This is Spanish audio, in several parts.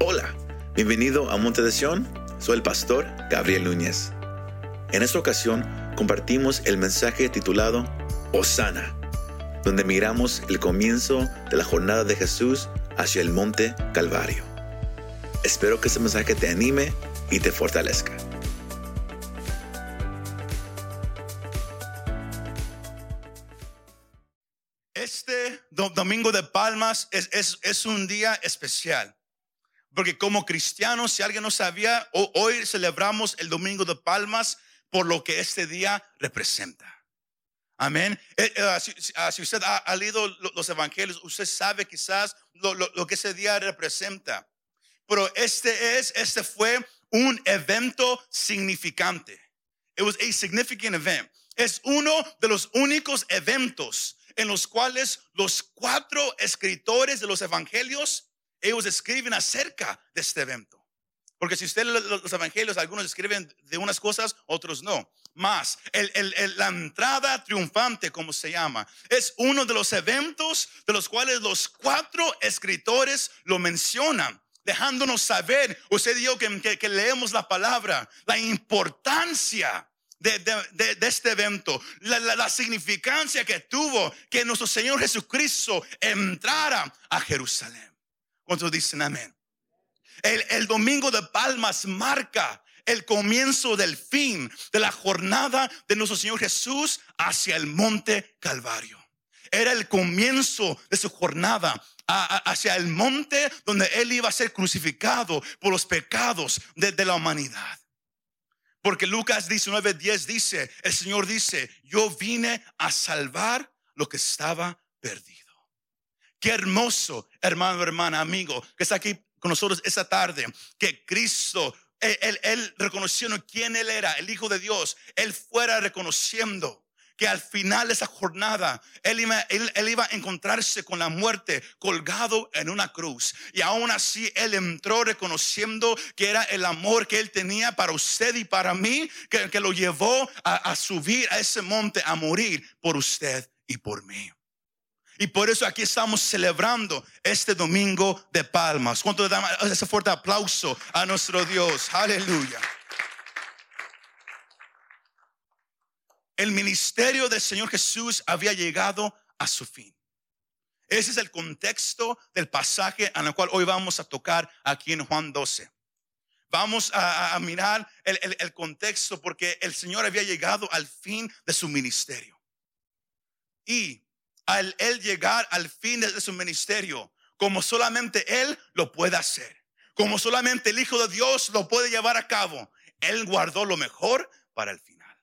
Hola, bienvenido a Monte de Sion. Soy el pastor Gabriel Núñez. En esta ocasión compartimos el mensaje titulado Osana, donde miramos el comienzo de la jornada de Jesús hacia el monte Calvario. Espero que este mensaje te anime y te fortalezca. Este do- domingo de palmas es, es- es un día especial. Porque como cristianos, si alguien no sabía, ho- hoy celebramos el domingo de palmas por lo que este día representa. Amén. Eh, eh, si, si- ah, si usted ha, leído lo- los evangelios, usted sabe quizás lo que ese día representa. Pero este es, este fue un evento significante. It was a significant event. Es uno de los únicos eventos en los cuales los cuatro escritores de los evangelios, ellos escriben acerca de este evento. Porque si usted los los evangelios, algunos escriben de unas cosas, otros no. Más, el- el- el- la entrada triunfante, como se llama, es uno de los eventos de los cuales los cuatro escritores lo mencionan, dejándonos saber, usted dijo que, que- leemos la palabra, la importancia de este evento, la, la- la significancia que tuvo que nuestro Señor Jesucristo entrara a Jerusalén. ¿Cuántos dicen amén? El, domingo de palmas marca el comienzo del fin de la jornada de nuestro Señor Jesús hacia el monte Calvario. Era el comienzo de su jornada hacia el monte donde Él iba a ser crucificado por los pecados de, de la humanidad. Porque Lucas 19:10 dice, el Señor dice, yo vine a salvar lo que estaba perdido. Qué hermoso, hermano, hermana, amigo, que está aquí con nosotros esta tarde, que Cristo, él, él, él reconociendo quién Él era, el Hijo de Dios, Él fuera reconociendo que al final de esa jornada, él iba, él- iba a encontrarse con la muerte colgado en una cruz. Y aún así, Él entró reconociendo que era el amor que Él tenía para usted y para mí, que, lo llevó a subir a ese monte, a morir por usted y por mí. Y por eso aquí estamos celebrando este domingo de palmas. ¿Cuánto le damos ese fuerte aplauso a nuestro Dios? Aleluya. El ministerio del Señor Jesús había llegado a su fin. Ese es el contexto del pasaje en el cual hoy vamos a tocar aquí en Juan 12. Vamos a, mirar el, el- el contexto porque el Señor había llegado al fin de su ministerio. Y al él llegar al fin de su ministerio, como solamente él lo puede hacer, como solamente el Hijo de Dios lo puede llevar a cabo, él guardó lo mejor para el final.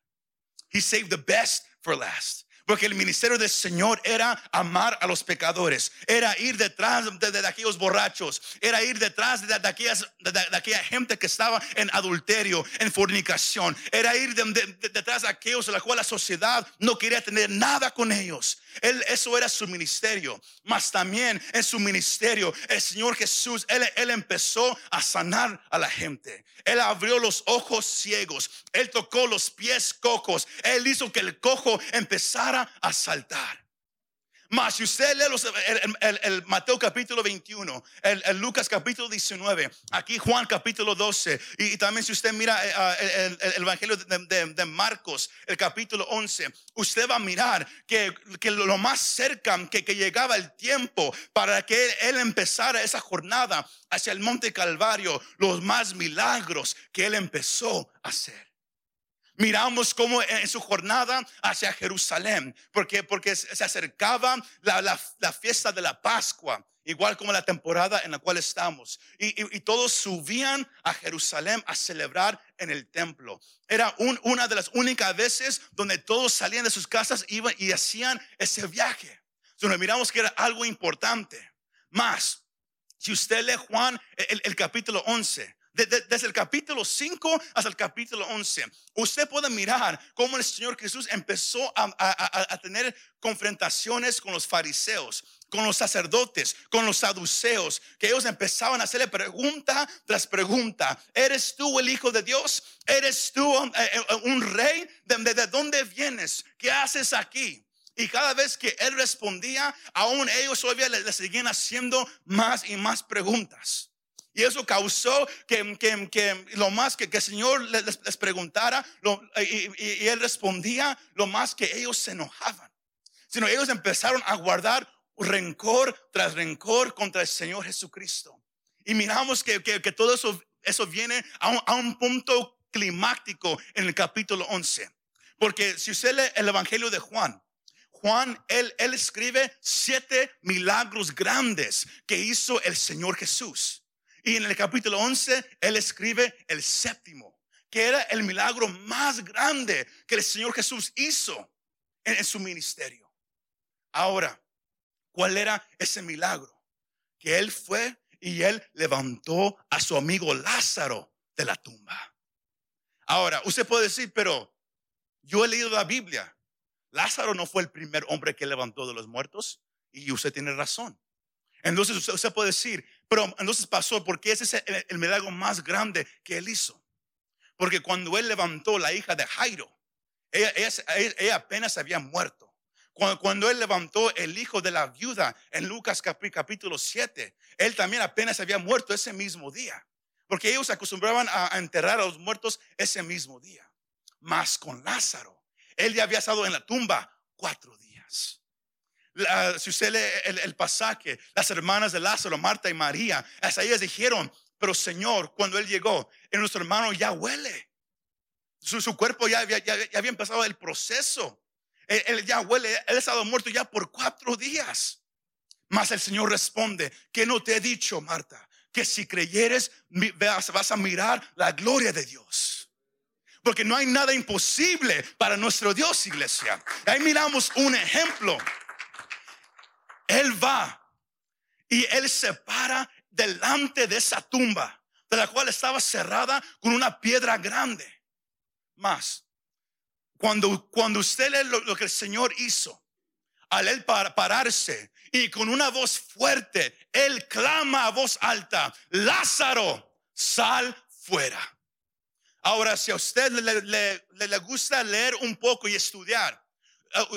He saved the best for last. Porque el ministerio del Señor era amar a los pecadores, era ir detrás de, aquellos borrachos, era ir detrás de, aquellas, de, aquella gente que estaba en adulterio, en fornicación, era ir de- de- de- detrás de aquellos a la cual la sociedad no quería tener nada con ellos. Él, eso era su ministerio. Mas también en su ministerio, el Señor Jesús, él, él empezó a sanar a la gente. Él abrió los ojos ciegos. Él tocó los pies cojos. Él hizo que el cojo empezara a saltar. Mas si usted lee los- el, Mateo capítulo 21, el, Lucas capítulo 19, aquí Juan capítulo 12, y, también si usted mira eh, ah, el, el- el Evangelio de, Marcos, el capítulo 11, usted va a mirar que, que lo más cerca que, que llegaba el tiempo para que él empezara esa jornada hacia el monte Calvario, los más milagros que él empezó a hacer. Miramos cómo en su jornada hacia Jerusalén, porque, porque se acercaba la, la- la fiesta de la Pascua, igual como la temporada en la cual estamos. Y, y- y todos subían a Jerusalén a celebrar en el templo. Era un- una de las únicas veces donde todos salían de sus casas iban y hacían ese viaje. Entonces miramos que era algo importante. Más, si usted lee Juan, el, el capítulo 11, de- de- desde el capítulo 5 hasta el capítulo 11, usted puede mirar cómo el Señor Jesús empezó a, tener confrontaciones con los fariseos, con los sacerdotes, con los saduceos, que ellos empezaban a hacerle pregunta tras pregunta. ¿Eres tú el Hijo de Dios? ¿Eres tú eh, eh, un rey? ¿De, de- de dónde vienes? ¿Qué haces aquí? Y cada vez que él respondía, aún ellos todavía le, le seguían haciendo más y más preguntas. Y eso causó que, que, que lo más que, que el Señor les, les preguntara y, y Él respondía, lo más que ellos se enojaban. Sino ellos empezaron a guardar rencor tras rencor contra el Señor Jesucristo. Y miramos que, que, que todo eso, eso viene a un, a un, punto climático en el capítulo 11. Porque si usted lee el Evangelio de Juan, Juan, él, él escribe siete milagros grandes que hizo el Señor Jesús. Y en el capítulo 11, él escribe el séptimo, que era el milagro más grande que el Señor Jesús hizo en, su ministerio. Ahora, ¿cuál era ese milagro? Que él fue y él levantó a su amigo Lázaro de la tumba. Ahora, usted puede decir, pero yo he leído la Biblia. Lázaro no fue el primer hombre que levantó de los muertos y usted tiene razón. Entonces usted puede decir, pero entonces pasó porque ese es el, el, milagro más grande que él hizo. Porque cuando él levantó la hija de Jairo, ella, ella, ella apenas había muerto. Cuando, cuando, él levantó el hijo de la viuda en Lucas capítulo 7, él también apenas había muerto ese mismo día. Porque ellos acostumbraban a, enterrar a los muertos ese mismo día. Más con Lázaro, él ya había estado en la tumba cuatro días. Si usted lee el, pasaje, las hermanas de Lázaro, Marta y María, hasta ellas dijeron, pero Señor, cuando Él llegó, en nuestro hermano ya huele. Su, cuerpo ya, ya, había empezado el proceso. Él, él, ya huele, Él ha estado muerto ya por cuatro días. Mas el Señor responde, que no te he dicho, Marta, que si creyeres vas a mirar la gloria de Dios. Porque no hay nada imposible para nuestro Dios, iglesia. Ahí miramos un ejemplo. Él va y él se para delante de esa tumba, de la cual estaba cerrada con una piedra grande. Más, cuando, cuando usted lee lo, que el Señor hizo, al él pararse y con una voz fuerte, él clama a voz alta, Lázaro, sal fuera. Ahora, si a usted le, le, le, gusta leer un poco y estudiar,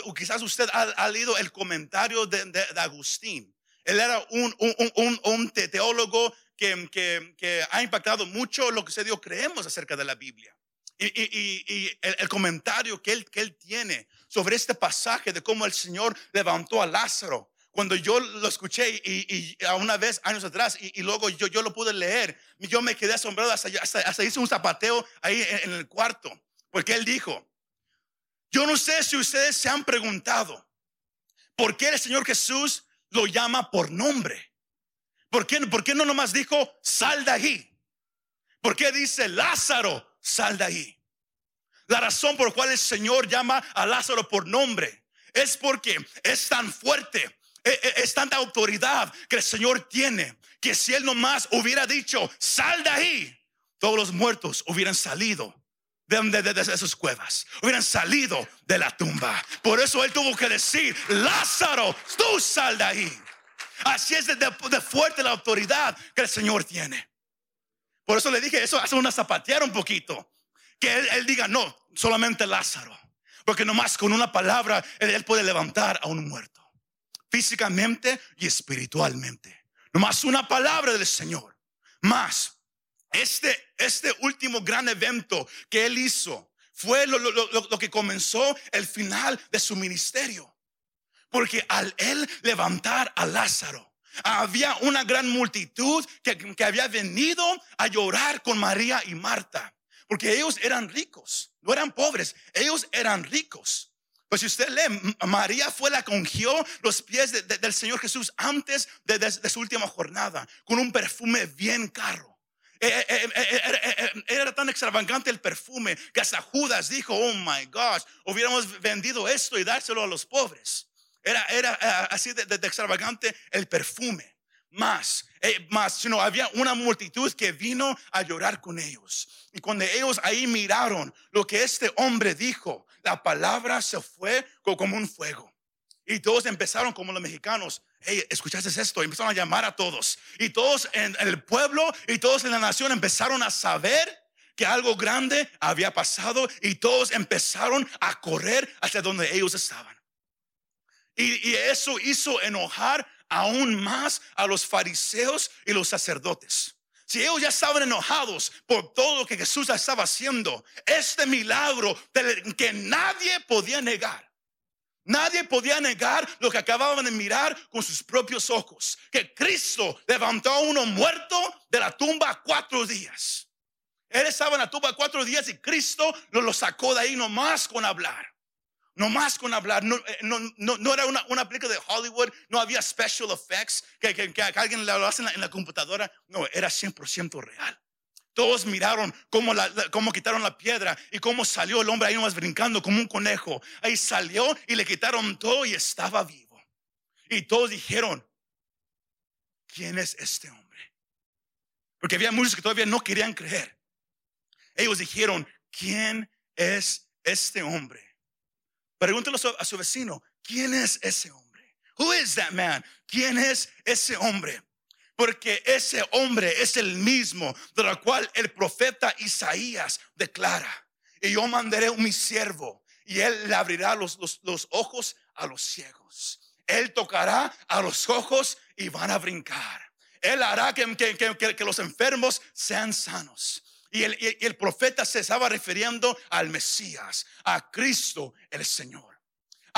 o quizás usted ha, ha leído el comentario de, de, de, Agustín. Él era un, un, un, un teólogo que, que, que, ha impactado mucho lo que se dio, creemos acerca de la Biblia. Y, y, y el, el, comentario que él, que él tiene sobre este pasaje de cómo el Señor levantó a Lázaro cuando yo lo escuché y, y, a una vez años atrás y, y, luego yo, yo lo pude leer, yo me quedé asombrado, hasta, hasta, hasta hice un zapateo ahí en, en el cuarto, porque él dijo, yo no sé si ustedes se han preguntado por qué el Señor Jesús lo llama por nombre. ¿Por qué, por qué no nomás dijo, sal de ahí? ¿Por qué dice, Lázaro, sal de ahí? La razón por cual el Señor llama a Lázaro por nombre es porque es tan fuerte es tanta autoridad que el Señor tiene que si Él nomás hubiera dicho, sal de ahí, todos los muertos hubieran salido de, sus cuevas, hubieran salido de la tumba. Por eso Él tuvo que decir, Lázaro, tú sal de ahí. Así es de, fuerte la autoridad que el Señor tiene. Por eso le dije, eso hace una zapatear un poquito. Que él, diga, no, solamente Lázaro. Porque nomás con una palabra él, él puede levantar a un muerto físicamente y espiritualmente. Nomás una palabra del Señor. Más, este, este último gran evento que él hizo fue lo, lo, lo, lo, que comenzó el final de su ministerio. Porque al él levantar a Lázaro, había una gran multitud que, que había venido a llorar con María y Marta. Porque ellos eran ricos, no eran pobres, ellos eran ricos. Pues si usted lee, María fue la que ungió los pies de, de, del Señor Jesús antes de, de, su última jornada, con un perfume bien caro. Eh, eh, eh, era tan extravagante el perfume que hasta Judas dijo, oh my gosh, hubiéramos vendido esto y dárselo a los pobres. Era, era así de, extravagante el perfume. Más, más, sino había una multitud que vino a llorar con ellos. Y cuando ellos ahí miraron lo que este hombre dijo, la palabra se fue como un fuego. Y todos empezaron como los mexicanos. Hey, ¿escuchaste esto? Empezaron a llamar a todos. Y todos en el pueblo y todos en la nación empezaron a saber que algo grande había pasado y todos empezaron a correr hacia donde ellos estaban. Y, y eso hizo enojar aún más a los fariseos y los sacerdotes. Si ellos ya estaban enojados por todo lo que Jesús estaba haciendo, este milagro que nadie podía negar. Nadie podía negar lo que acababan de mirar con sus propios ojos, que Cristo levantó a uno muerto de la tumba cuatro días. Él estaba en la tumba cuatro días y Cristo lo, sacó de ahí nomás con hablar. No más con hablar, no, eh, no, era una, una, película de Hollywood, no había special effects que, que, alguien lo hace en la, computadora, no, era 100% real. Todos miraron cómo, la, cómo quitaron la piedra y cómo salió el hombre ahí nomás brincando como un conejo. Ahí salió y le quitaron todo y estaba vivo. Y todos dijeron, ¿quién es este hombre? Porque había muchos que todavía no querían creer. Ellos dijeron, ¿quién es este hombre? Pregúntelo a su vecino, ¿quién es ese hombre? Who is that man? ¿Quién es ese hombre? Porque ese hombre es el mismo de la cual el profeta Isaías declara. Y yo mandaré mi siervo y él le abrirá los, los, ojos a los ciegos. Él tocará a los ojos y van a brincar. Él hará que, que, que los enfermos sean sanos. Y el, profeta se estaba refiriendo al Mesías, a Cristo el Señor.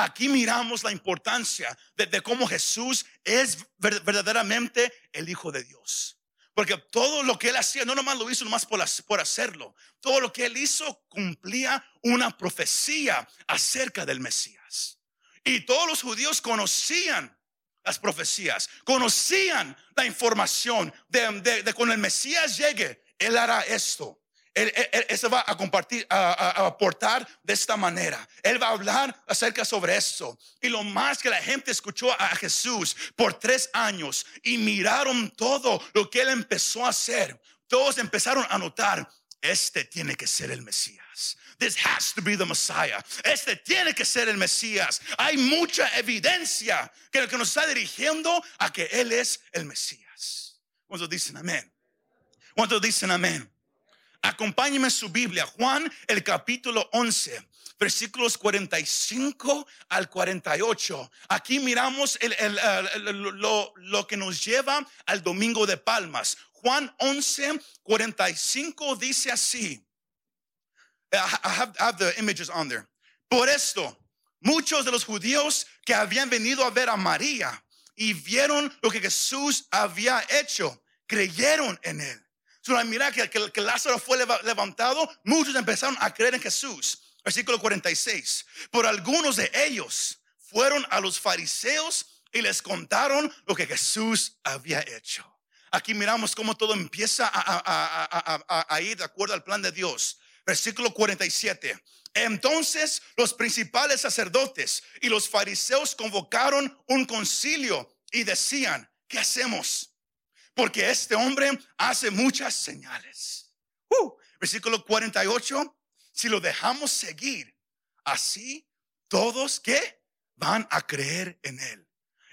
Aquí miramos la importancia de, cómo Jesús es verdaderamente el Hijo de Dios. Porque todo lo que él hacía, no nomás lo hizo nomás por, por hacerlo, todo lo que él hizo cumplía una profecía acerca del Mesías. Y todos los judíos conocían las profecías, conocían la información de, de cuando el Mesías llegue, él hará esto. Él, se va a compartir, a, aportar de esta manera. Él va a hablar acerca sobre esto. Y lo más que la gente escuchó a Jesús por tres años y miraron todo lo que él empezó a hacer, todos empezaron a notar, este tiene que ser el Mesías. This has to be the Messiah. Este tiene que ser el Mesías. Hay mucha evidencia que, que nos está dirigiendo a que Él es el Mesías. ¿Cuántos dicen amén? ¿Cuántos dicen amén? Acompáñenme su Biblia, Juan, el capítulo 11 versículos 45 al 48. Aquí miramos lo, que nos lleva al domingo de palmas. Juan 11, 45 dice así. I have the images on there. Por esto, muchos de los judíos que habían venido a ver a María y vieron lo que Jesús había hecho, creyeron en él. Mira que, que, Lázaro fue levantado, muchos empezaron a creer en Jesús. Versículo 46. Por algunos de ellos fueron a los fariseos y les contaron lo que Jesús había hecho. Aquí miramos cómo todo empieza a, a, ir de acuerdo al plan de Dios. Versículo 47. Entonces los principales sacerdotes y los fariseos convocaron un concilio y decían, ¿qué hacemos? Porque este hombre hace muchas señales. Uh, versículo 48, si lo dejamos seguir, así todos que van a creer en él.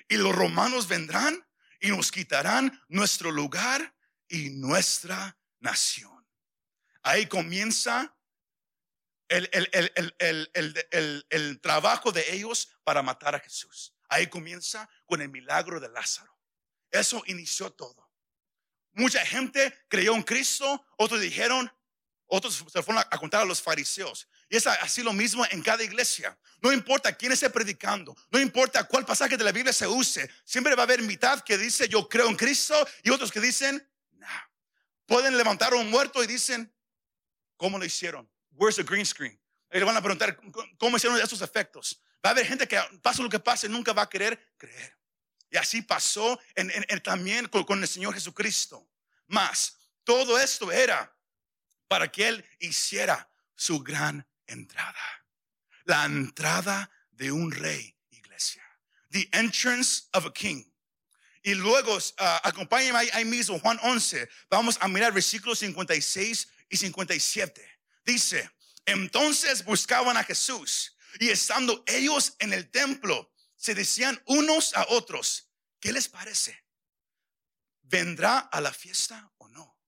Y los romanos vendrán y nos quitarán nuestro lugar y nuestra nación. Ahí comienza el, el, trabajo de ellos para matar a Jesús. Ahí comienza con el milagro de Lázaro. Eso inició todo. Mucha gente creyó en Cristo, otros dijeron, otros se fueron a contar a los fariseos. Y es así lo mismo en cada iglesia. No importa quién esté predicando, no importa cuál pasaje de la Biblia se use, siempre va a haber mitad que dice yo creo en Cristo y otros que dicen, no. Pueden levantar a un muerto y dicen, ¿cómo lo hicieron? Where's the green screen? Y le van a preguntar, ¿cómo hicieron esos efectos? Va a haber gente que pase lo que pase, nunca va a querer creer. Y así pasó en, también con, el Señor Jesucristo. Mas todo esto era para que Él hiciera su gran entrada. La entrada de un rey, iglesia. The entrance of a king. Y luego, uh, acompáñenme ahí, mismo, Juan 11. Vamos a mirar versículos 56 y 57. Dice, entonces buscaban a Jesús y estando ellos en el templo, se decían unos a otros, ¿qué les parece? ¿Vendrá a la fiesta o no?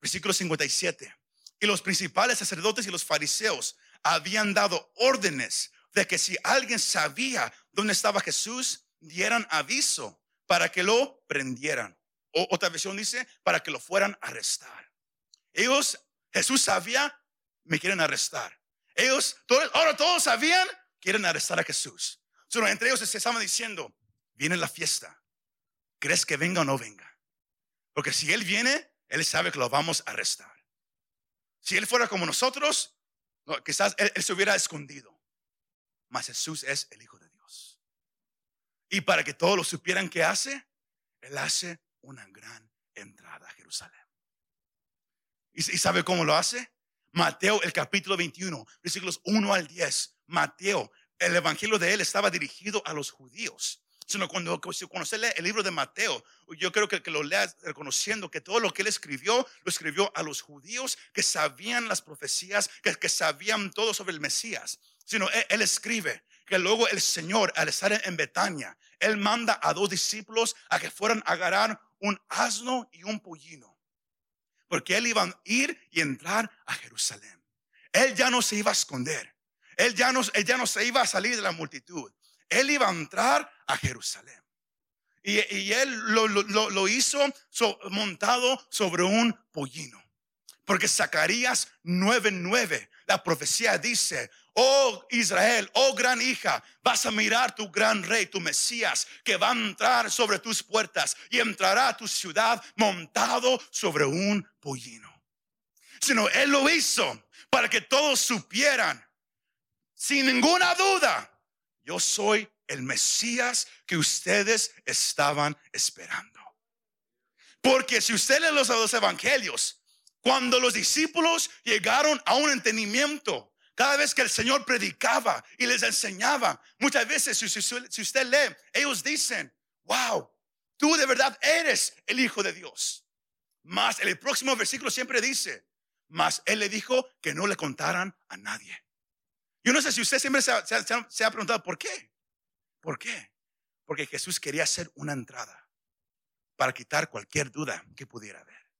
Versículo 57. Y los principales sacerdotes y los fariseos habían dado órdenes de que si alguien sabía dónde estaba Jesús, dieran aviso para que lo prendieran. O, otra versión dice, para que lo fueran a arrestar. Ellos, Jesús sabía, me quieren arrestar. Ellos, todos, ahora todos sabían, quieren arrestar a Jesús. Entre ellos se estaban diciendo, viene la fiesta. ¿Crees que venga o no venga? Porque si Él viene, Él sabe que lo vamos a arrestar. Si Él fuera como nosotros, quizás él, se hubiera escondido. Mas Jesús es el Hijo de Dios. Y para que todos lo supieran que hace, Él hace una gran entrada a Jerusalén. ¿Y, sabe cómo lo hace? Mateo, el capítulo 21, versículos 1 al 10. Mateo, el evangelio de él estaba dirigido a los judíos. Sino cuando, cuando lee el libro de Mateo, yo creo que, que lo lea reconociendo que todo lo que él escribió, lo escribió a los judíos que sabían las profecías, que, sabían todo sobre el Mesías. Sino él, escribe que luego el Señor, al estar en Betania, él manda a dos discípulos a que fueran a agarrar un asno y un pollino. Porque él iba a ir y entrar a Jerusalén. Él ya no se iba a esconder. Él ya no, se iba a salir de la multitud. Él iba a entrar a Jerusalén. Y, él lo, hizo montado sobre un pollino. Porque Zacarías 9:9, la profecía dice, oh Israel, oh gran hija, vas a mirar tu gran rey, tu Mesías, que va a entrar sobre tus puertas y entrará a tu ciudad montado sobre un pollino. Sino él lo hizo para que todos supieran, sin ninguna duda, yo soy el Mesías que ustedes estaban esperando. Porque si usted lee los, evangelios, cuando los discípulos llegaron a un entendimiento, cada vez que el Señor predicaba y les enseñaba, muchas veces si, si usted lee, ellos dicen, wow, tú de verdad eres el Hijo de Dios. Más el próximo versículo siempre dice, más Él le dijo que no le contaran a nadie. Yo no sé si usted siempre se ha, preguntado por qué. ¿Por qué? Porque Jesús quería hacer una entrada para quitar cualquier duda que pudiera haber.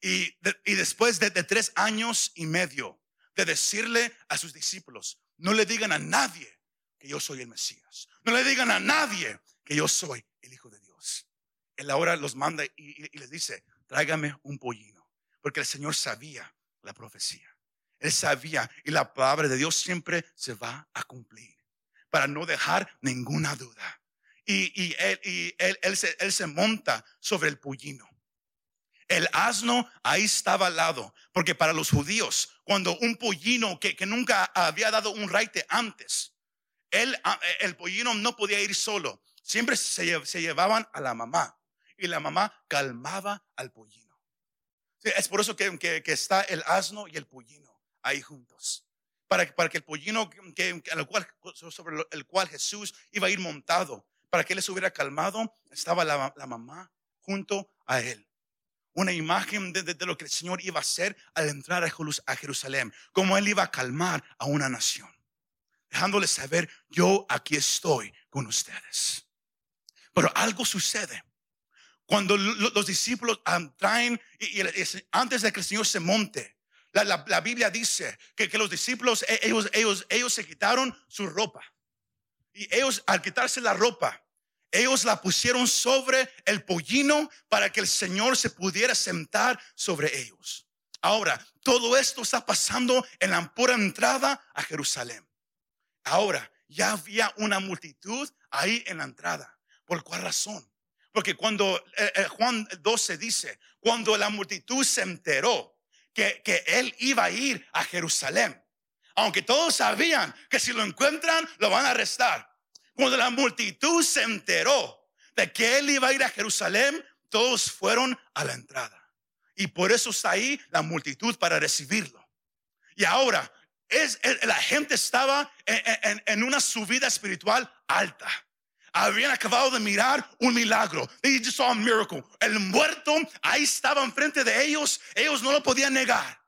Y, después de, tres años y medio de decirle a sus discípulos, no le digan a nadie que yo soy el Mesías. No le digan a nadie que yo soy el Hijo de Dios. Él ahora los manda y, y les dice, tráigame un pollino, porque el Señor sabía la profecía. Él sabía y la palabra de Dios siempre se va a cumplir para no dejar ninguna duda. Y, él, se, monta sobre el pollino. El asno ahí estaba al lado, porque para los judíos, cuando un pollino que, nunca había dado un raite antes, él, el pollino no podía ir solo, siempre se, llevaban a la mamá y la mamá calmaba al pollino. Es por eso que está el asno y el pollino ahí juntos. Para, para que el pollino que, cual, sobre el cual Jesús iba a ir montado, para que él se hubiera calmado, estaba la, mamá junto a él. Una imagen de, lo que el Señor iba a hacer al entrar a Jerusalén, como él iba a calmar a una nación, dejándole saber, yo aquí estoy con ustedes. Pero algo sucede. Cuando los discípulos traen, y, antes de que el Señor se monte, la, Biblia dice que, que, los discípulos, e, ellos, ellos, ellos se quitaron su ropa. Y ellos, al quitarse la ropa, ellos la pusieron sobre el pollino para que el Señor se pudiera sentar sobre ellos. Ahora, todo esto está pasando en la pura entrada a Jerusalén. Ahora, ya había una multitud ahí en la entrada. ¿Por cuál razón? Porque cuando eh, eh, Juan 12 dice, cuando la multitud se enteró que, él iba a ir a Jerusalén. Aunque todos sabían que si lo encuentran, lo van a arrestar. Cuando la multitud se enteró de que él iba a ir a Jerusalén, todos fueron a la entrada. Y por eso está ahí la multitud para recibirlo. Y ahora, es, la gente estaba en una subida espiritual alta habían acabado de mirar un milagro. They just saw a miracle. El muerto ahí estaba enfrente de ellos. Ellos no lo podían negar.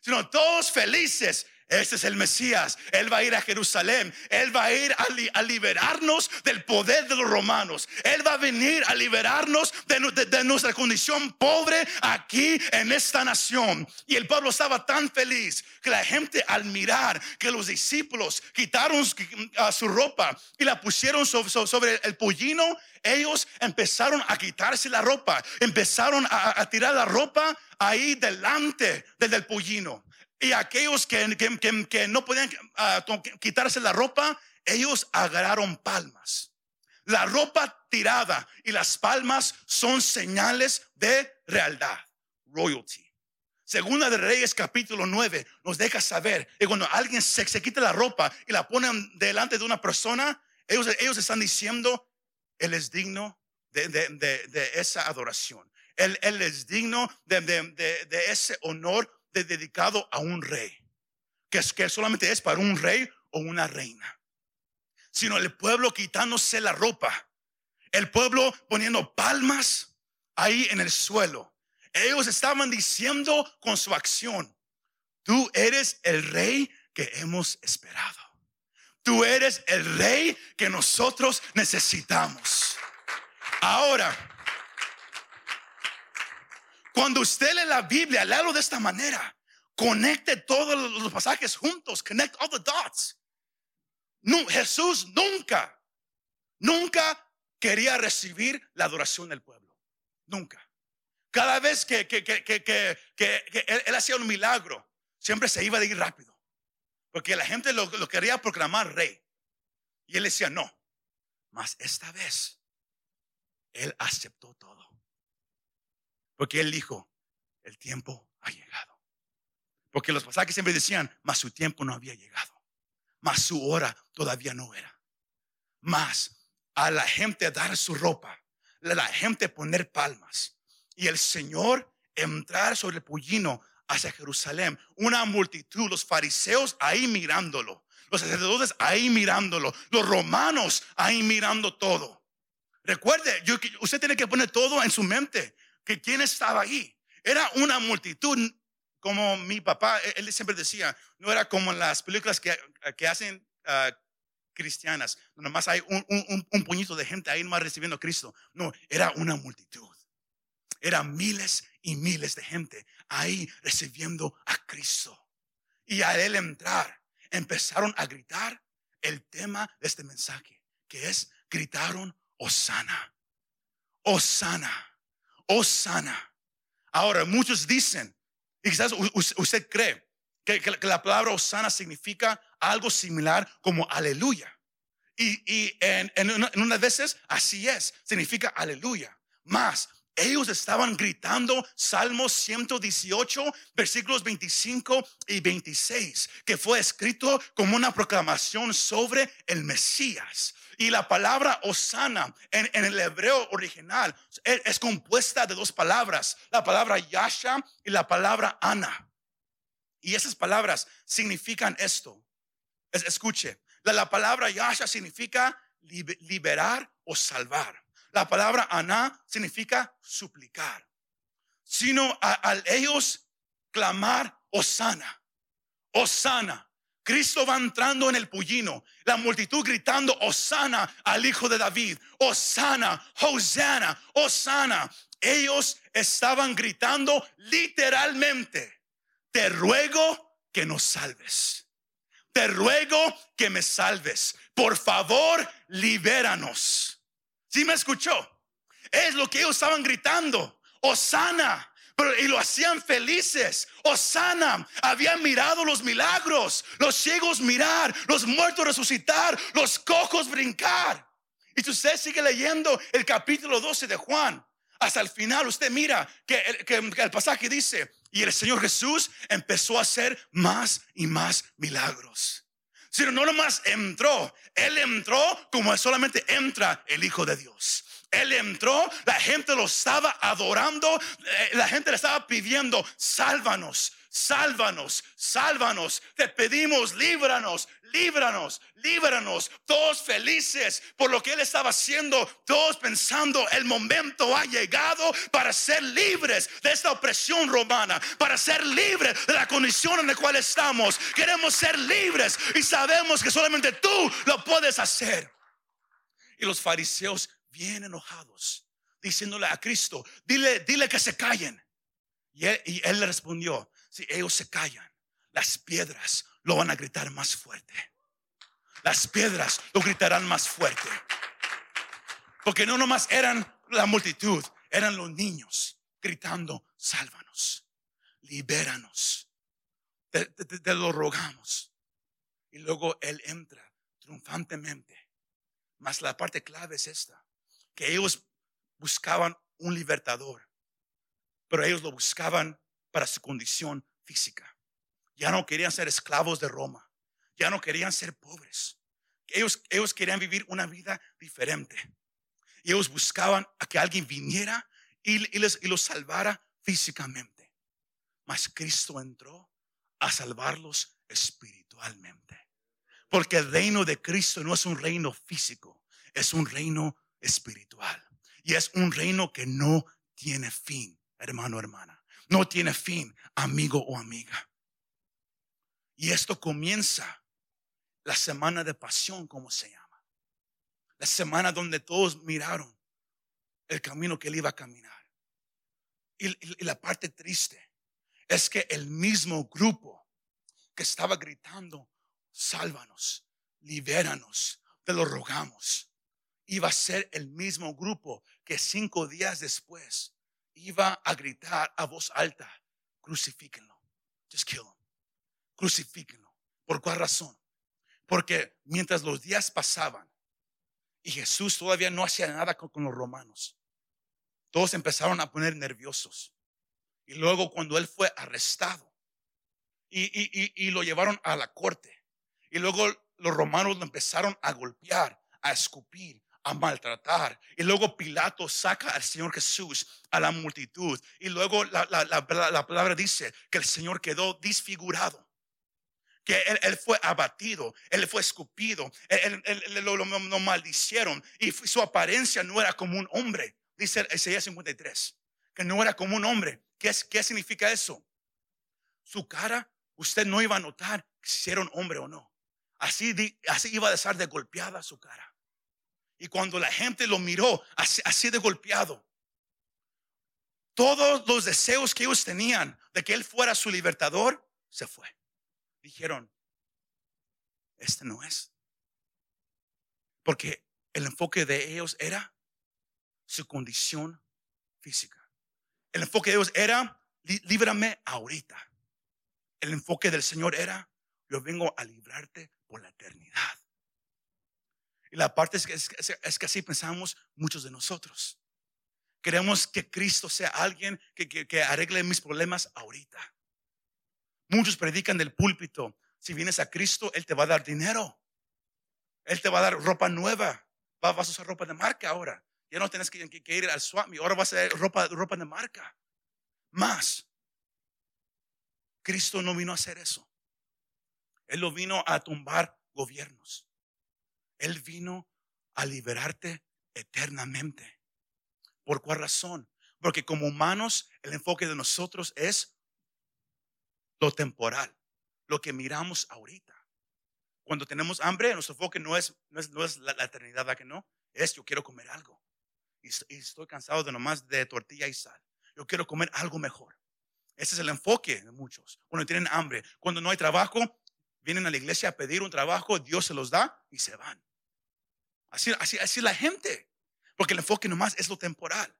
Sino todos felices. Este es el Mesías. Él va a ir a Jerusalén. Él va a ir a, liberarnos del poder de los romanos. Él va a venir a liberarnos de, nuestra condición pobre aquí en esta nación. Y el pueblo estaba tan feliz que la gente al mirar que los discípulos quitaron su ropa y la pusieron sobre, el pollino, ellos empezaron a quitarse la ropa. Empezaron a, tirar la ropa ahí delante del pollino. Y aquellos que, que, no podían ah, quitarse la ropa, ellos agarraron palmas. La ropa tirada y las palmas son señales de realidad, royalty. Segunda de Reyes capítulo 9 nos deja saber que cuando alguien se, se quita la ropa y la ponen delante de una persona, ellos, ellos están diciendo, Él es digno de, de, de, esa adoración. Él, él es digno de, ese honor dedicado a un rey, que, es, que solamente es para un rey o una reina, sino el pueblo quitándose la ropa, el pueblo poniendo palmas ahí en el suelo. Ellos estaban diciendo con su acción, tú eres el rey que hemos esperado. Tú eres el rey que nosotros necesitamos. Ahora, cuando usted lee la Biblia, léalo de esta manera. Conecte todos los pasajes juntos. Connect all the dots. No, Jesús nunca, nunca quería recibir la adoración del pueblo. Nunca. Cada vez que, que, que, que él, hacía un milagro, siempre se iba de ir rápido. Porque la gente lo, lo quería proclamar rey. Y él decía, no. Mas esta vez, él aceptó todo. Porque él dijo, el tiempo ha llegado. Porque los pasajes siempre decían, mas su tiempo no había llegado. Mas su hora todavía no era. Mas a la gente dar su ropa, a la gente poner palmas y el Señor entrar sobre el pollino hacia Jerusalén. Una multitud, los fariseos ahí mirándolo, los sacerdotes ahí mirándolo, los romanos ahí mirando todo. Recuerde, usted tiene que poner todo en su mente que quién estaba ahí. Era una multitud, como mi papá, e-, él siempre decía, no era como las películas que, que hacen uh, cristianas, nomás hay un, puñito de gente ahí nomás recibiendo a Cristo. No, era una multitud. Eran miles y miles de gente ahí recibiendo a Cristo. Y a él entrar, empezaron a gritar el tema de este mensaje, que es, gritaron, Osana, Osana. Osana. Ahora, muchos dicen, y quizás usted cree que, la palabra Osana significa algo similar como aleluya. Y, en, en, unas veces así es, significa aleluya. Más, ellos estaban gritando Salmos 118, versículos 25 y 26, que fue escrito como una proclamación sobre el Mesías. Y la palabra Osana en, el hebreo original es, compuesta de dos palabras, la palabra Yasha y la palabra Ana. Y esas palabras significan esto. escuche, la, palabra Yasha significa liberar o salvar. La palabra Ana significa suplicar. Sino al ellos clamar Osana, Osana. Cristo va entrando en el pullino, la multitud gritando, Osana al hijo de David, Osana, Hosanna, Osana. Ellos estaban gritando literalmente, te ruego que nos salves. Te ruego que me salves. Por favor, libéranos. Si me escuchó? Es lo que ellos estaban gritando. Osana, pero, y lo hacían felices. Osana, habían mirado los milagros, los ciegos mirar, los muertos resucitar, los cojos brincar. Y si usted sigue leyendo el capítulo 12 de Juan, hasta el final usted mira que el, pasaje dice, y el Señor Jesús empezó a hacer más y más milagros. Sino no nomás entró, Él entró como solamente entra el Hijo de Dios. Él entró, la gente lo estaba adorando, eh, la gente le estaba pidiendo, sálvanos, sálvanos, sálvanos, te pedimos, líbranos, líbranos, líbranos, todos felices por lo que Él estaba haciendo, todos pensando, el momento ha llegado para ser libres de esta opresión romana, para ser libres de la condición en la cual estamos. Queremos ser libres y sabemos que solamente tú lo puedes hacer. Y los fariseos bien enojados, diciéndole a Cristo, dile, dile que se callen. Y él, y él le respondió, si ellos se callan, las piedras lo van a gritar más fuerte. Las piedras lo gritarán más fuerte. Porque no nomás eran la multitud, eran los niños gritando, sálvanos, libéranos, te, te lo rogamos. Y luego Él entra triunfantemente. Mas la parte clave es esta, que ellos buscaban un libertador, pero ellos lo buscaban para su condición física. Ya no querían ser esclavos de Roma. Ya no querían ser pobres. Ellos, ellos querían vivir una vida diferente. Y ellos buscaban a que alguien viniera y, les, y los salvara físicamente. Mas Cristo entró a salvarlos espiritualmente. Porque el reino de Cristo no es un reino físico, es un reino espiritual. Y es un reino que no tiene fin, hermano, hermana no tiene fin, amigo o amiga. Y esto comienza la semana de pasión, como se llama. La semana donde todos miraron el camino que él iba a caminar. Y, la parte triste es que el mismo grupo que estaba gritando, sálvanos, libéranos, te lo rogamos, iba a ser el mismo grupo que cinco días después iba a gritar a voz alta, crucifíquenlo. Just kill him. Crucifíquenlo. ¿Por cuál razón? Porque mientras los días pasaban y Jesús todavía no hacía nada con, los romanos, todos empezaron a poner nerviosos. Y luego cuando él fue arrestado y, y, y, lo llevaron a la corte, y luego los romanos lo empezaron a golpear, a escupir, a maltratar. Y luego Pilato saca al Señor Jesús a la multitud. Y luego la, palabra dice que el Señor quedó disfigurado. Que él, fue abatido, él fue escupido, él, lo, maldicieron y su apariencia no era como un hombre, dice Isaías 53, que no era como un hombre. ¿Qué, qué significa eso? Su cara, usted no iba a notar si era un hombre o no. Así, así iba a estar de golpeada su cara. Y cuando la gente lo miró así, de golpeado, todos los deseos que ellos tenían de que él fuera su libertador, se fue. Dijeron, este no es. Porque el enfoque de ellos era su condición física. El enfoque de ellos era, líbrame ahorita. El enfoque del Señor era, yo vengo a librarte por la eternidad. La parte es que, es, que así pensamos muchos de nosotros. Queremos que Cristo sea alguien que, que, arregle mis problemas ahorita. Muchos predican del púlpito. Si vienes a Cristo, Él te va a dar dinero. Él te va a dar ropa nueva. Vas a usar ropa de marca ahora. Ya no tienes que, ir al Swami. Ahora vas a usar ropa, ropa de marca. Más. Cristo no vino a hacer eso. Él lo vino a tumbar gobiernos. Él vino a liberarte eternamente. ¿Por cuál razón? Porque como humanos el enfoque de nosotros es lo temporal, lo que miramos ahorita. Cuando tenemos hambre, nuestro enfoque no es, no es, la, eternidad, ¿verdad que no? Es yo quiero comer algo. Y estoy cansado de nomás de tortilla y sal. Yo quiero comer algo mejor. Ese es el enfoque de muchos. Cuando tienen hambre, cuando no hay trabajo, vienen a la iglesia a pedir un trabajo, Dios se los da y se van. Así, la gente. Porque el enfoque nomás es lo temporal.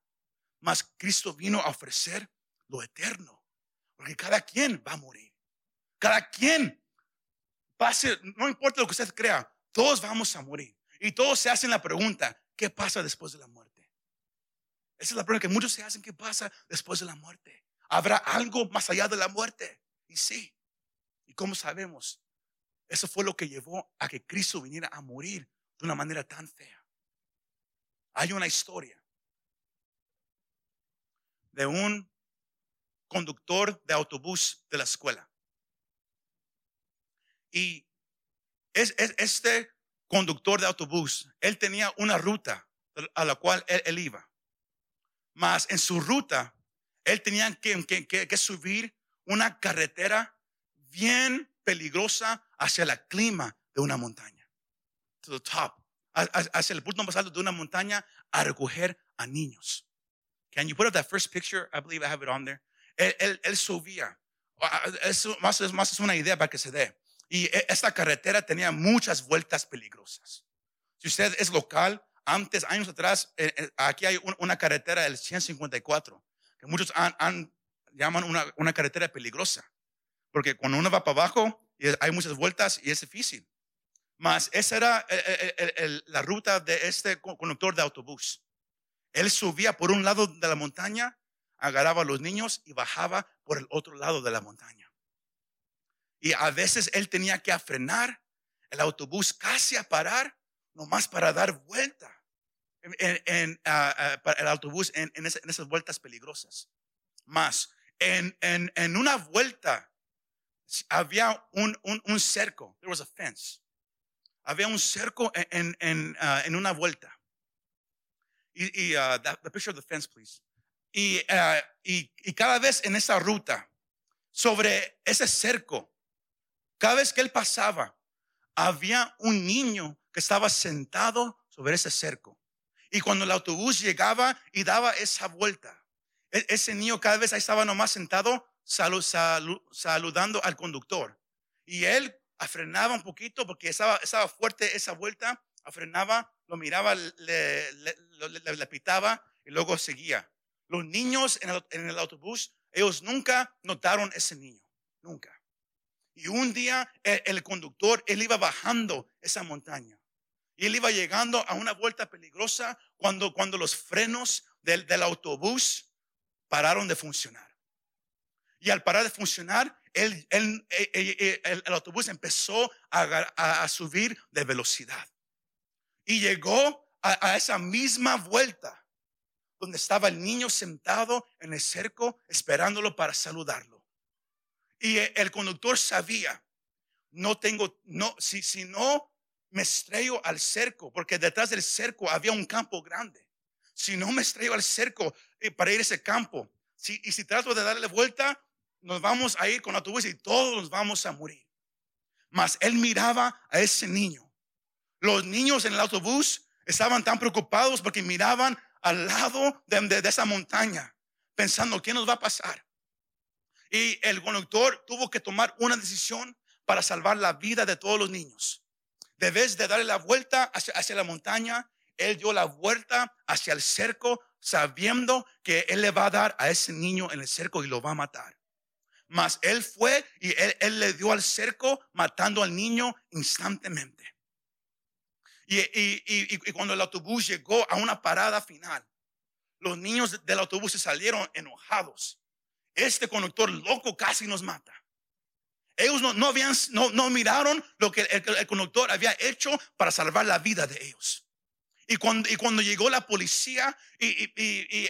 Mas Cristo vino a ofrecer lo eterno. Porque cada quien va a morir. Cada quien pase, no importa lo que usted crea, todos vamos a morir. Y todos se hacen la pregunta, ¿qué pasa después de la muerte? Esa es la pregunta que muchos se hacen, ¿qué pasa después de la muerte? ¿Habrá algo más allá de la muerte? Y sí. ¿Y cómo sabemos? Eso fue lo que llevó a que Cristo viniera a morir de una manera tan fea. Hay una historia de un conductor de autobús de la escuela. Y es, este conductor de autobús, él tenía una ruta a la cual él, iba. Mas en su ruta, él tenía que, que subir una carretera bien peligrosa hacia la clima de una montaña. To the top. Hacia el punto más alto de una montaña a recoger a niños. Can you put up that first picture? I believe I have it on there. Él, él, subía. Es más, es más es una idea para que se dé. Y e, esta carretera tenía muchas vueltas peligrosas. Si usted es local, antes, años atrás, eh, eh, aquí hay una carretera del 154, que muchos han, llaman una, una carretera peligrosa. Porque cuando uno va para abajo, hay muchas vueltas y es difícil. Mas esa era eh, la ruta de este conductor de autobús. Él subía por un lado de la montaña, agarraba a los niños y bajaba por el otro lado de la montaña. Y a veces él tenía que frenar el autobús casi a parar, nomás para dar vuelta en, ah, ah, el autobús en, esas vueltas peligrosas. Más, en, una vuelta había un, un, cerco, there was a fence. Había un cerco en, ah, una vuelta. Y, y uh, the, picture of the fence, please. Y, uh, y, y cada vez en esa ruta, sobre ese cerco, cada vez que él pasaba, había un niño que estaba sentado sobre ese cerco. Y cuando el autobús llegaba y daba esa vuelta, e, ese niño cada vez ahí estaba nomás sentado saludando al conductor. Y él frenaba un poquito porque estaba, estaba fuerte esa vuelta frenaba, lo miraba, le, le, pitaba y luego seguía. Los niños en el, autobús, ellos nunca notaron ese niño, nunca. Y un día el, conductor, él iba bajando esa montaña. Y él iba llegando a una vuelta peligrosa cuando, cuando los frenos del, del autobús pararon de funcionar. Y al parar de funcionar, el, el, el, autobús empezó a, a, subir de velocidad. Y llegó a, esa misma vuelta donde estaba el niño sentado en el cerco esperándolo para saludarlo. Y el conductor sabía, no tengo, no, si, si no me estrello al cerco, porque detrás del cerco había un campo grande. Si no me estrello al cerco eh, para ir a ese campo, si, y si trato de darle vuelta, nos vamos a ir con autobús y todos vamos a morir. Mas él miraba a ese niño los niños en el autobús estaban tan preocupados porque miraban al lado de, esa montaña, pensando, ¿qué nos va a pasar? Y el conductor tuvo que tomar una decisión para salvar la vida de todos los niños. De vez de darle la vuelta hacia, hacia la montaña, él dio la vuelta hacia el cerco, sabiendo que él le va a dar a ese niño en el cerco y lo va a matar. Mas él fue y él, le dio al cerco, matando al niño instantáneamente. Y, cuando el autobús llegó a una parada final, los niños del autobús se salieron enojados. Este conductor loco casi nos mata. Ellos no, no, habían, no, no miraron lo que el, conductor había hecho para salvar la vida de ellos. Y cuando, y cuando llegó la policía y,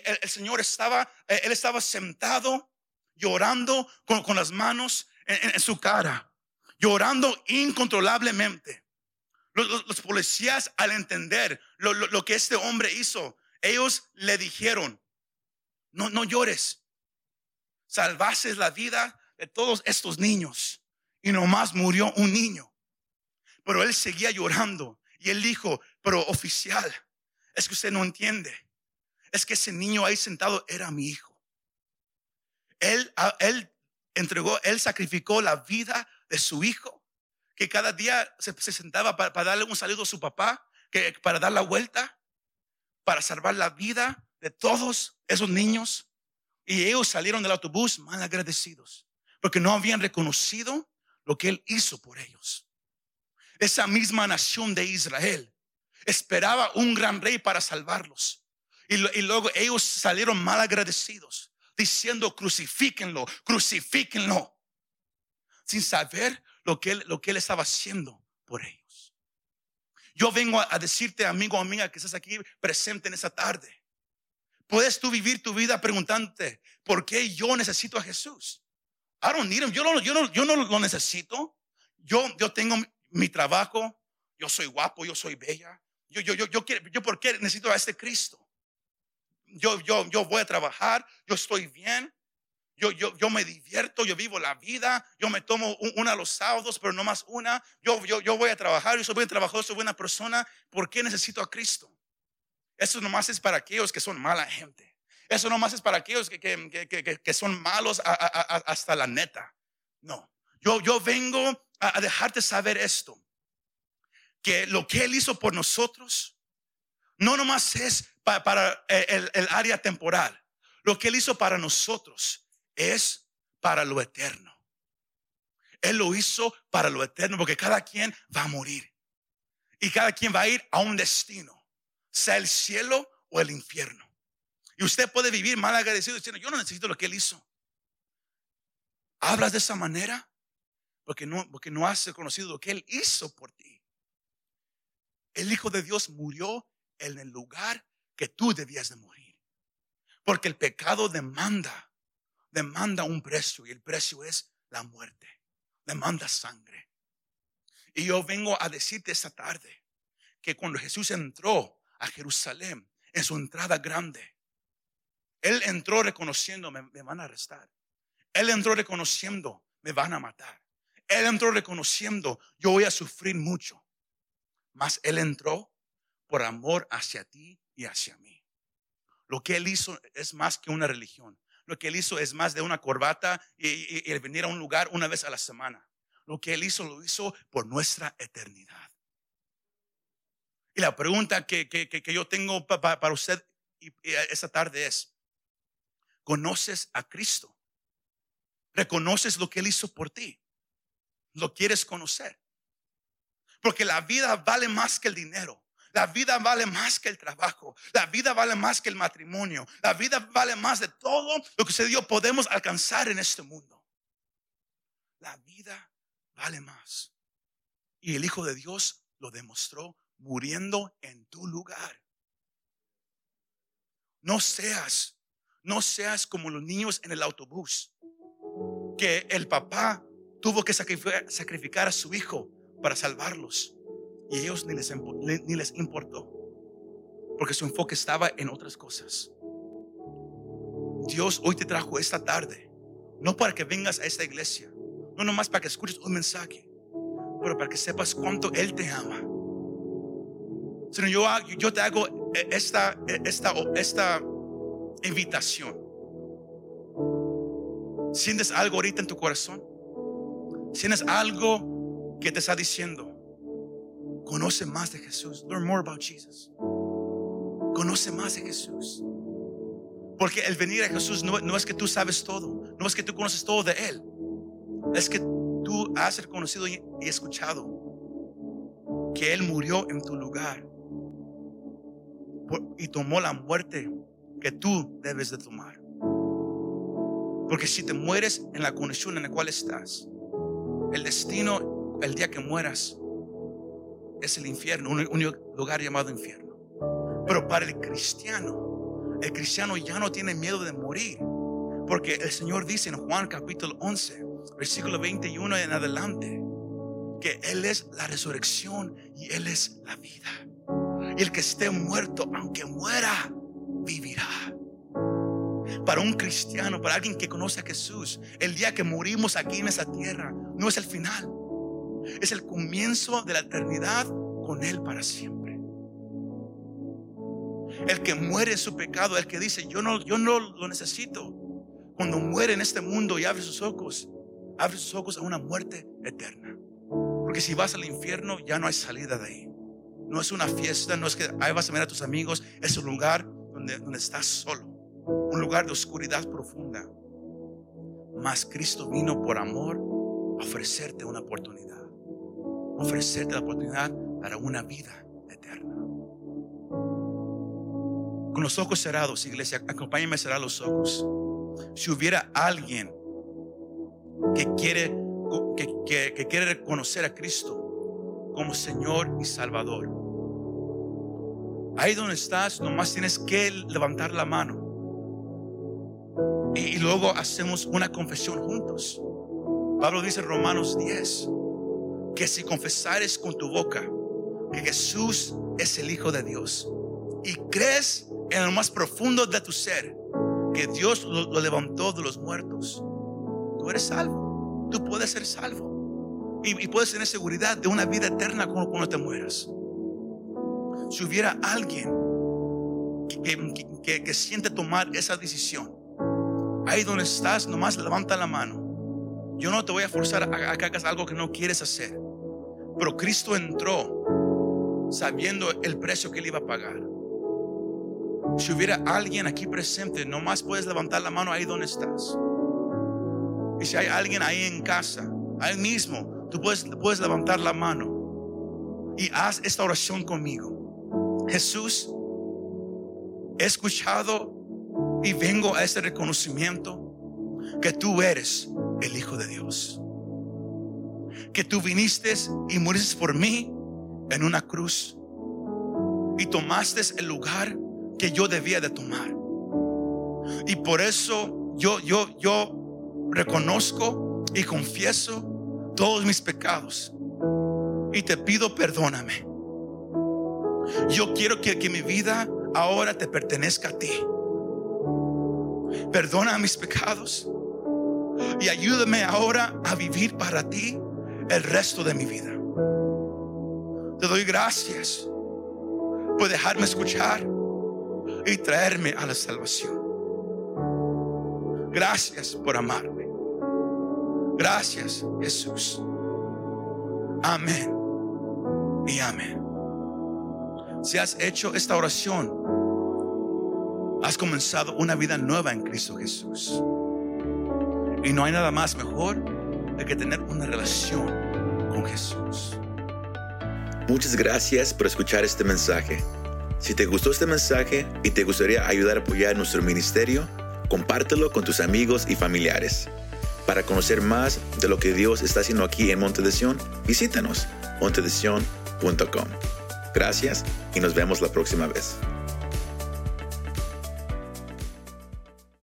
el, Señor estaba, eh, él estaba sentado llorando con, las manos en su cara, llorando incontrolablemente. Los, policías al entender lo, que este hombre hizo, ellos le dijeron, no, no llores, salvases la vida de todos estos niños. Y nomás murió un niño. Pero él seguía llorando y él dijo, pero oficial, es que usted no entiende. Es que ese niño ahí sentado era mi hijo. Él, entregó, él sacrificó la vida de su hijo que cada día se, sentaba para, darle un saludo a su papá, que para dar la vuelta, para salvar la vida de todos esos niños. Y ellos salieron del autobús mal agradecidos, porque no habían reconocido lo que él hizo por ellos. Esa misma nación de Israel esperaba un gran rey para salvarlos. Y luego ellos salieron mal agradecidos, diciendo, crucifíquenlo, crucifíquenlo, sin saber lo que él, lo que él estaba haciendo por ellos. Yo vengo a, decirte, amigo o amiga, que estás aquí presente en esa tarde. Puedes tú vivir tu vida preguntándote, ¿por qué yo necesito a Jesús? I don't need him. Yo no, yo no, yo no lo necesito. Yo, yo tengo mi trabajo. Yo soy guapo, yo soy bella. Yo, yo, yo, yo, quiero, yo, ¿por qué necesito a este Cristo? Yo, yo, yo voy a trabajar, yo estoy bien, yo, yo, yo me divierto, yo vivo la vida, yo me tomo una los sábados, pero no más una. Yo, yo, yo voy a trabajar, yo soy buen trabajador, soy buena persona. ¿Por qué necesito a Cristo? Eso nomás es para aquellos que son mala gente. Eso nomás es para aquellos que, que, que, que son malos hasta la neta. No, yo, yo vengo a, dejarte saber esto. Que lo que Él hizo por nosotros no nomás es para, el, el área temporal. Lo que Él hizo para nosotros es para lo eterno. Él lo hizo para lo eterno porque cada quien va a morir. Y cada quien va a ir a un destino, sea el cielo o el infierno. Y usted puede vivir mal agradecido diciendo, yo no necesito lo que Él hizo. Hablas de esa manera porque no, porque no has reconocido lo que Él hizo por ti. El Hijo de Dios murió en el lugar que tú debías de morir. Porque el pecado demanda, demanda un precio y el precio es la muerte. Demanda sangre. Y yo vengo a decirte esta tarde que cuando Jesús entró a Jerusalén, en su entrada grande, él entró reconociendo, me, van a arrestar. Él entró reconociendo, me van a matar. Él entró reconociendo, yo voy a sufrir mucho. Mas Él entró por amor hacia ti y hacia mí. Lo que Él hizo es más que una religión. Lo que Él hizo es más de una corbata y, venir a un lugar una vez a la semana. Lo que Él hizo lo hizo por nuestra eternidad. Y la pregunta que, yo tengo para usted esta tarde es, conoces a Cristo. Reconoces lo que Él hizo por ti. Lo quieres conocer. Porque la vida vale más que el dinero. La vida vale más que el trabajo. La vida vale más que el matrimonio. La vida vale más de todo lo que se dio podemos alcanzar en este mundo. La vida vale más. Y el Hijo de Dios lo demostró muriendo en tu lugar. No seas no seas como los niños en el autobús, que el papá tuvo que sacrificar a su hijo para salvarlos. Y ellos ni les, ni les importó, porque su enfoque estaba en otras cosas. Dios hoy te trajo esta tarde, no para que vengas a esta iglesia, no nomás para que escuches un mensaje, pero para que sepas cuánto Él te ama. Sino yo, yo te hago esta, esta, esta invitación. ¿Sientes algo ahorita en tu corazón? ¿Sientes algo que te está diciendo? Conoce más de Jesús. Learn more about Jesus. Conoce más de Jesús. Porque el venir a Jesús no, es que tú sabes todo, no es que tú conoces todo de Él, es que tú has reconocido y escuchado que Él murió en tu lugar y tomó la muerte que tú debes de tomar. Porque si te mueres en la condición en la cual estás, el destino, el día que mueras, es el infierno, un, lugar llamado infierno. Pero para el cristiano, el cristiano ya no tiene miedo de morir. Porque el Señor dice en Juan capítulo 11, versículo 21 en adelante, que Él es la resurrección y Él es la vida. Y el que esté muerto, aunque muera, vivirá. Para un cristiano, para alguien que conoce a Jesús, el día que morimos aquí en esa tierra no es el final, es el comienzo de la eternidad con Él para siempre. El que muere en su pecado, el que dice, yo no, yo no lo necesito, cuando muere en este mundo y abre sus ojos, abre sus ojos a una muerte eterna. Porque si vas al infierno, ya no hay salida de ahí. No es una fiesta, no es que ahí vas a ver a tus amigos, es un lugar donde, estás solo, un lugar de oscuridad profunda. Mas Cristo vino por amor a ofrecerte una oportunidad, ofrecerte la oportunidad para una vida eterna. Con los ojos cerrados, iglesia, acompáñenme a cerrar los ojos. Si hubiera alguien que quiere, que, quiere reconocer a Cristo como Señor y Salvador, Ahí donde estás, nomás tienes que levantar la mano. Y, luego hacemos una confesión juntos. Pablo dice en Romanos 10 que si confesares con tu boca que Jesús es el Hijo de Dios y crees en lo más profundo de tu ser que Dios lo, levantó de los muertos, tú eres salvo. Tú puedes ser salvo. Y, puedes tener seguridad de una vida eterna cuando, cuando te mueras. Si hubiera alguien que, que, siente tomar esa decisión, ahí donde estás, nomás levanta la mano. Yo no te voy a forzar a, que hagas algo que no quieres hacer. Pero Cristo entró sabiendo el precio que él iba a pagar. Si hubiera alguien aquí presente, nomás puedes levantar la mano ahí donde estás. Y si hay alguien ahí en casa, ahí mismo, tú puedes, puedes levantar la mano y haz esta oración conmigo. Jesús, he escuchado y vengo a este reconocimiento que tú eres el Hijo de Dios. Que tú viniste y muriste por mí en una cruz y tomaste el lugar que yo debía de tomar. Y por eso yo yo yo reconozco y confieso todos mis pecados y te pido perdóname. Yo quiero que, que mi vida ahora te pertenezca a ti. Perdona mis pecados y ayúdame ahora a vivir para ti el resto de mi vida. Te doy gracias por dejarme escuchar y traerme a la salvación. Gracias por amarme. Gracias Jesús. Amén y amén si has hecho esta oración, has comenzado una vida nueva en Cristo Jesús. Y no hay nada más mejor de que tener una relación con Jesús. Muchas gracias por escuchar este mensaje. Si te gustó este mensaje y te gustaría ayudar a apoyar nuestro ministerio, compártelo con tus amigos y familiares. Para conocer más de lo que Dios está haciendo aquí en Monte de Sion, visítanos montedesion.com. Gracias y nos vemos la próxima vez.